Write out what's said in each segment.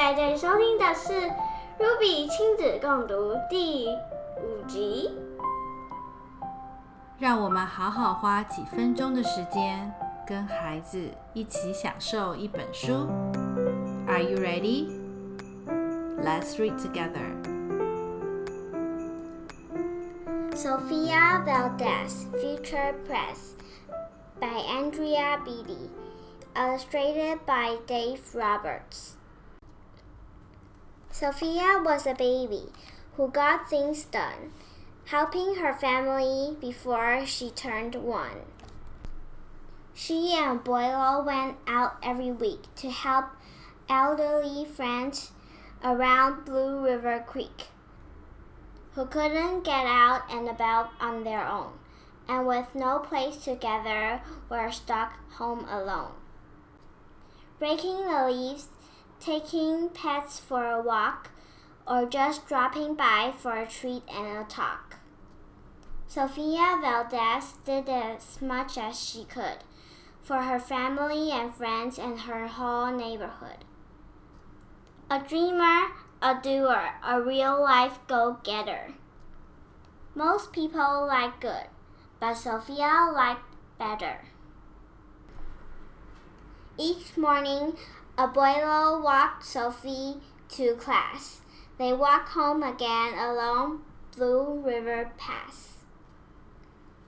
在这里收听的是 Ruby 亲子共读第五集。让我们好好花几分钟的时间，跟孩子一起享受一本书。Are you ready? Let's read together. Sophia Valdez, Future Press, by Andrea Beatty, illustrated by Dave Roberts. Sofia was a baby who got things done, helping her family before she turned one. She and Abuelo went out every week to help elderly friends around Blue River Creek who couldn't get out and about on their own, and with no place to gather were stuck home alone. Breaking the leaves, taking pets for a walk, or just dropping by for a treat and a talk. Sofia Valdez did as much as she could for her family and friends and her whole neighborhood. A dreamer, a doer, a real life go getter. Most people like good, but Sofia liked better. Each morning, Abuelo walked Sophie to class. They walked home again along Blue River Pass.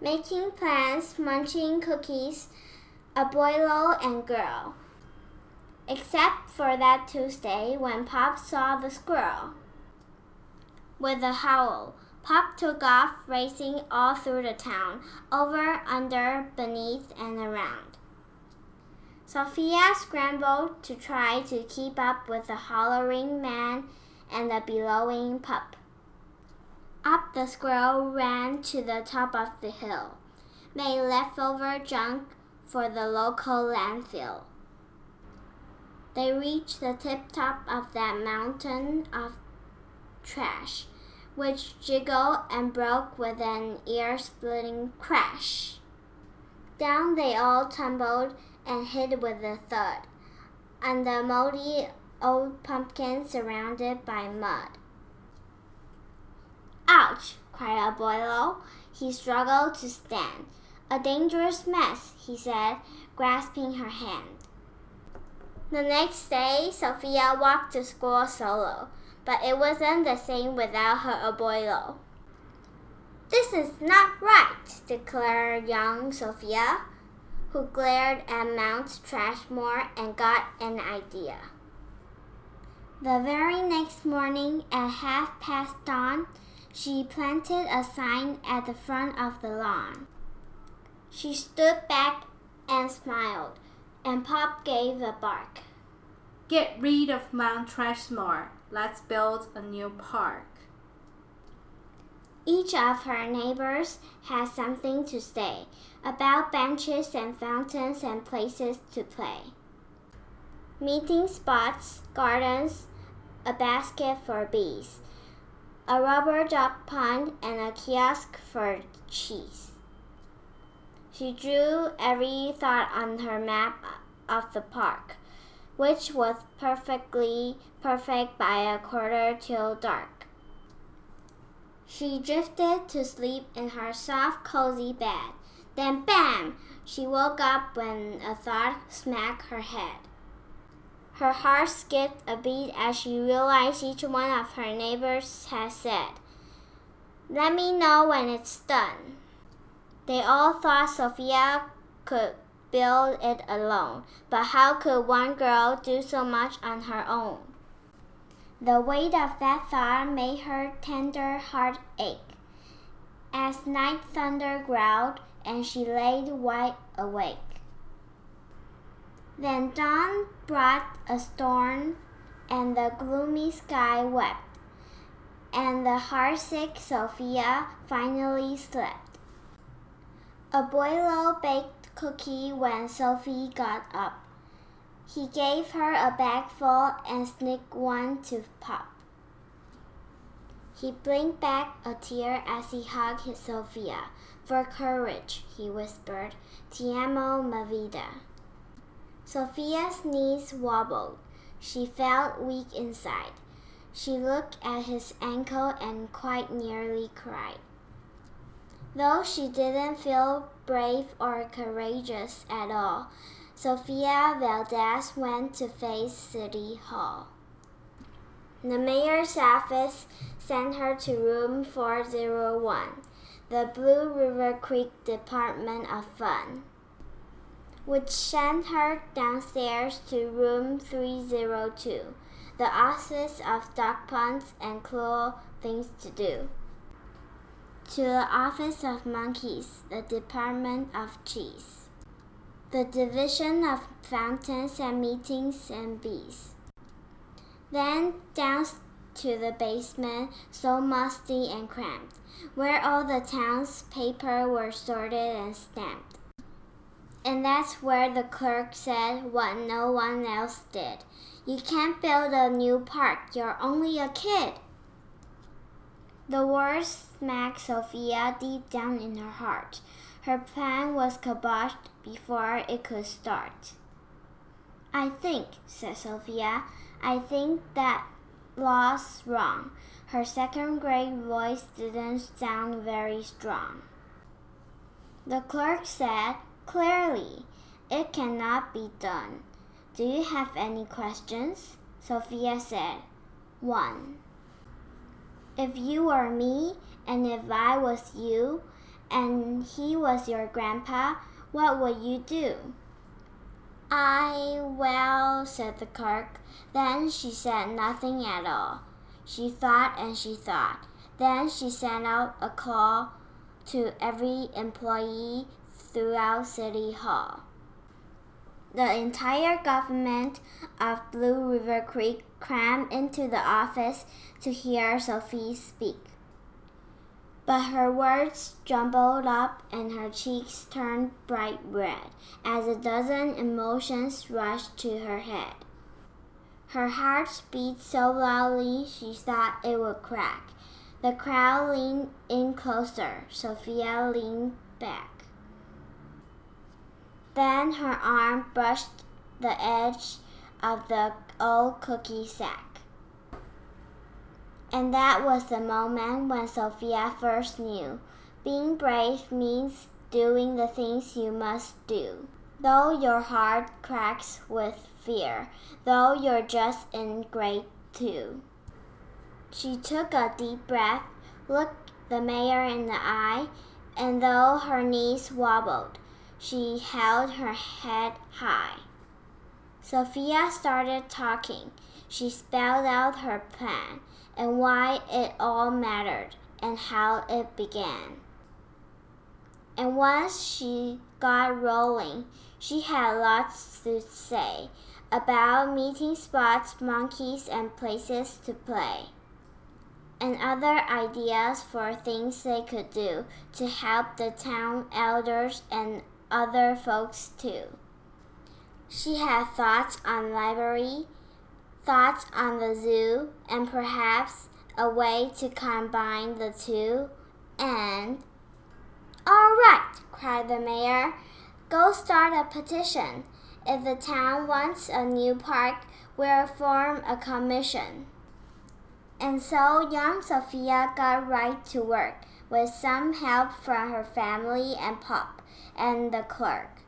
Making plans, munching cookies, Abuelo and girl except for that Tuesday when Pop saw the squirrel. With a howl, Pop took off, racing all through the town, over, under, beneath, and around. Sofia scrambled to try to keep up with the hollering man and the bellowing pup. Up the squirrel ran to the top of the hill, made leftover junk for the local landfill. They reached the tip top of that mountain of trash, which jiggled and broke with an ear splitting crash. Down they all tumbled and hid with a thud, on the moldy old pumpkin surrounded by mud. Ouch! cried Abuelo. He struggled to stand. A dangerous mess, he said, grasping her hand. The next day, Sofia walked to school solo, but it wasn't the same without her abuelo. This is not right, declared young Sofia, who glared at Mount Trashmore and got an idea. The very next morning, at half past dawn, she planted a sign at the front of the lawn. She stood back and smiled and Pop gave a bark. Get rid of Mount Trashmore. Let's build a new park. Each of her neighbors had something to say about benches and fountains and places to play. Meeting spots, gardens, a basket for bees, a rubber duck pond, and a kiosk for cheese. She drew every thought on her map of the park, which was perfectly perfect by a quarter till dark. She drifted to sleep in her soft, cozy bed. Then, bam! She woke up when a thought smacked her head. Her heart skipped a beat as she realized each one of her neighbors had said, Let me know when it's done. They all thought Sofia could build it alone, but how could one girl do so much on her own? The weight of that thought made her tender heart ache. As night thunder growled, and she lay wide awake. Then dawn brought a storm, and the gloomy sky wept, and the heartsick Sofia finally slept. A Abuelo baked cookie when Sophie got up. He gave her a bagful and sneaked one to Pop. He blinked back a tear as he hugged his Sofia. For courage, he whispered, Ti amo, ma vida. Sofia's knees wobbled. She felt weak inside. She looked at his ankle and quite nearly cried. Though she didn't feel brave or courageous at all, Sofia Valdez went to face City Hall. The mayor's office sent her to room 401, the Blue River Creek Department of Fun, which sent her downstairs to room 302, the office of dog puns and cruel things to do, to the office of monkeys, the Department of Cheese, the division of fountains and meetings and bees then down to the basement, so musty and cramped, where all the town's paper were sorted and stamped. And that's where the clerk said what no one else did. You can't build a new park, you're only a kid. The words smacked Sofia deep down in her heart. Her plan was kiboshed before it could start. I think, said Sofia, I think that law's wrong. Her second grade voice didn't sound very strong. The clerk said, Clearly, it cannot be done. Do you have any questions? Sofia said, One. If you were me, and if I was you, and he was your grandpa, what would you do? I, well, said the clerk. Then she said nothing at all. She thought and she thought. Then she sent out a call to every employee throughout City Hall. The entire government of Blue River Creek crammed into the office to hear Sophie speak. But her words jumbled up and her cheeks turned bright red as a dozen emotions rushed to her head. Her heart beat so loudly she thought it would crack. The crowd leaned in closer. Sofia leaned back. Then her arm brushed the edge of the old cookie sack. And that was the moment when Sofia first knew being brave means doing the things you must do. Though your heart cracks with fear, though you're just in grade two. She took a deep breath, looked the mayor in the eye, and though her knees wobbled, she held her head high. Sofia started talking. She spelled out her plan and why it all mattered and how it began. And once she got rolling, she had lots to say about meeting spots, monkeys, and places to play, and other ideas for things they could do to help the town elders and other folks too. She had thoughts on library, thoughts on the zoo, and perhaps a way to combine the two, and all right, cried the mayor. Go start a petition. If the town wants a new park, we'll form a commission. And so young Sofia got right to work, with some help from her family and Pop and the clerk.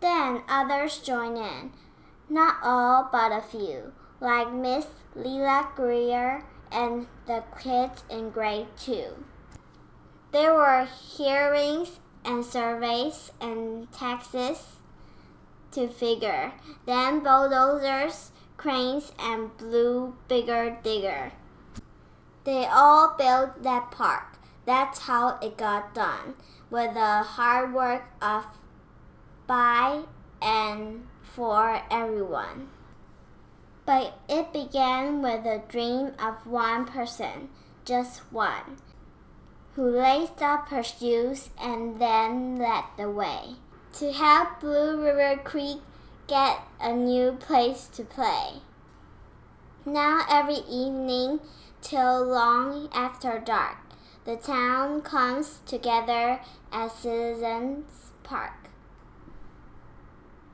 Then others joined in, not all, but a few, like Miss Lila Greer and the kids in grade two. There were hearings and surveys and taxes to figure, then bulldozers, cranes, and blue bigger digger. They all built that park. That's how it got done, with the hard work of by and for everyone. But it began with a dream of one person, just one, who laced up her shoes and then led the way to help Blue River Creek get a new place to play. Now, every evening till long after dark, the town comes together at Citizens Park.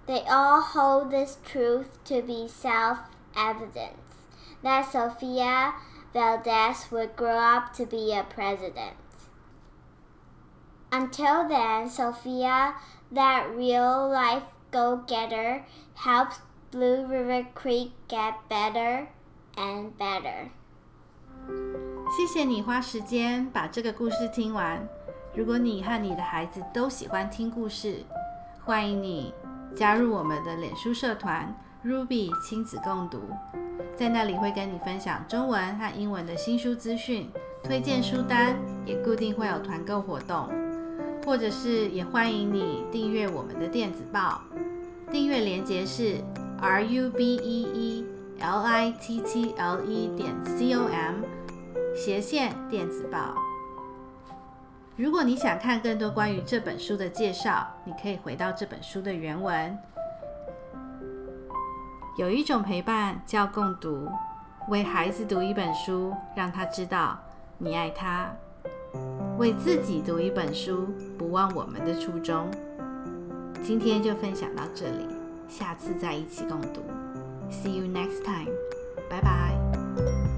They all hold this truth to be self evident that Sofia Valdez would grow up to be a president. Until then, Sofia, that real life go getter, helps Blue River Creek get better and better. 谢谢你花时间把这个故事听完。如果你和你的孩子都喜欢听故事，欢迎你加入我们的脸书社团 Ruby 亲子共读，在那里会跟你分享中文和英文的新书资讯、推荐书单，也固定会有团购活动，或者是也欢迎你订阅我们的电子报。订阅链接是 r u b e e l i t t l e 点 c o m 斜线电子报。如果你想看更多关于这本书的介绍，你可以回到这本书的原文。有一种陪伴叫共读，为孩子读一本书，让他知道你爱他；为自己读一本书，不忘我们的初衷。今天就分享到这里，下次再一起共读。See you next time，拜拜。